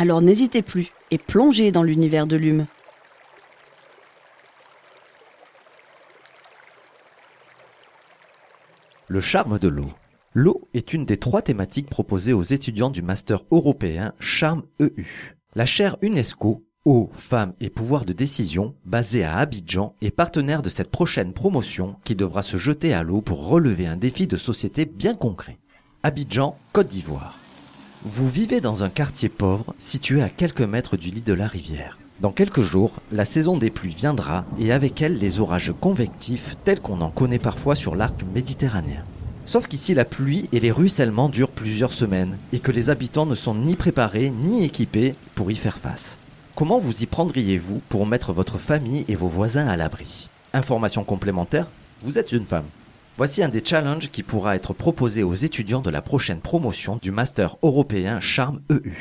Alors n'hésitez plus et plongez dans l'univers de l'hume. Le charme de l'eau. L'eau est une des trois thématiques proposées aux étudiants du master européen Charme EU. La chaire UNESCO Eau, femmes et pouvoir de décision, basée à Abidjan, est partenaire de cette prochaine promotion qui devra se jeter à l'eau pour relever un défi de société bien concret. Abidjan, Côte d'Ivoire. Vous vivez dans un quartier pauvre situé à quelques mètres du lit de la rivière. Dans quelques jours, la saison des pluies viendra et avec elle les orages convectifs tels qu'on en connaît parfois sur l'arc méditerranéen. Sauf qu'ici la pluie et les ruissellements durent plusieurs semaines et que les habitants ne sont ni préparés ni équipés pour y faire face. Comment vous y prendriez-vous pour mettre votre famille et vos voisins à l'abri? Information complémentaire, vous êtes une femme. Voici un des challenges qui pourra être proposé aux étudiants de la prochaine promotion du Master européen Charme EU.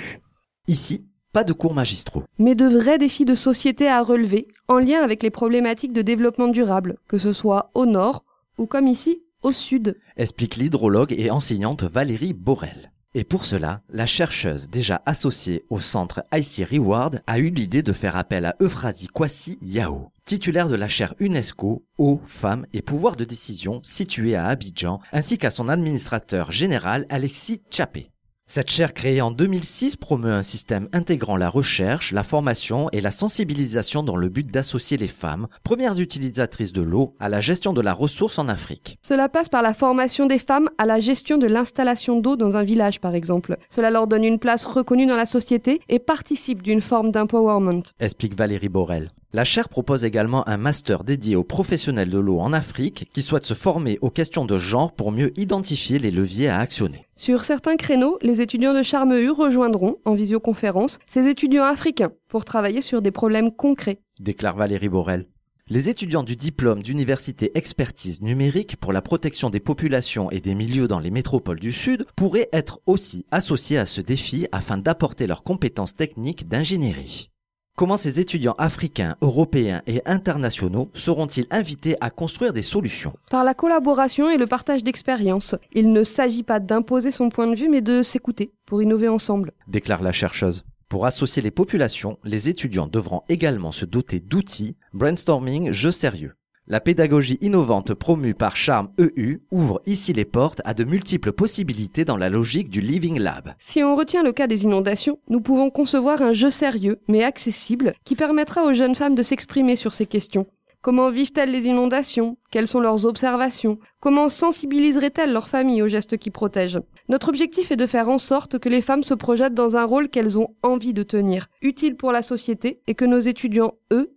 Ici, pas de cours magistraux. Mais de vrais défis de société à relever, en lien avec les problématiques de développement durable, que ce soit au nord ou comme ici, au sud. Explique l'hydrologue et enseignante Valérie Borel. Et pour cela, la chercheuse déjà associée au centre IC Reward a eu l'idée de faire appel à Euphrasie Kwasi Yao, titulaire de la chaire UNESCO Eau, Femmes et Pouvoir de décision située à Abidjan, ainsi qu'à son administrateur général Alexis Tchapé. Cette chaire créée en 2006 promeut un système intégrant la recherche, la formation et la sensibilisation dans le but d'associer les femmes, premières utilisatrices de l'eau, à la gestion de la ressource en Afrique. Cela passe par la formation des femmes à la gestion de l'installation d'eau dans un village par exemple. Cela leur donne une place reconnue dans la société et participe d'une forme d'empowerment. Explique Valérie Borel. La chaire propose également un master dédié aux professionnels de l'eau en Afrique qui souhaitent se former aux questions de genre pour mieux identifier les leviers à actionner. Sur certains créneaux, les étudiants de Charme U rejoindront, en visioconférence, ces étudiants africains pour travailler sur des problèmes concrets. Déclare Valérie Borel. Les étudiants du diplôme d'université expertise numérique pour la protection des populations et des milieux dans les métropoles du Sud pourraient être aussi associés à ce défi afin d'apporter leurs compétences techniques d'ingénierie. Comment ces étudiants africains, européens et internationaux seront-ils invités à construire des solutions? Par la collaboration et le partage d'expériences. Il ne s'agit pas d'imposer son point de vue, mais de s'écouter pour innover ensemble. Déclare la chercheuse. Pour associer les populations, les étudiants devront également se doter d'outils, brainstorming, jeux sérieux. La pédagogie innovante promue par Charme EU ouvre ici les portes à de multiples possibilités dans la logique du Living Lab. Si on retient le cas des inondations, nous pouvons concevoir un jeu sérieux, mais accessible, qui permettra aux jeunes femmes de s'exprimer sur ces questions. Comment vivent-elles les inondations? Quelles sont leurs observations? Comment sensibiliseraient-elles leur famille aux gestes qui protègent? Notre objectif est de faire en sorte que les femmes se projettent dans un rôle qu'elles ont envie de tenir, utile pour la société, et que nos étudiants, eux,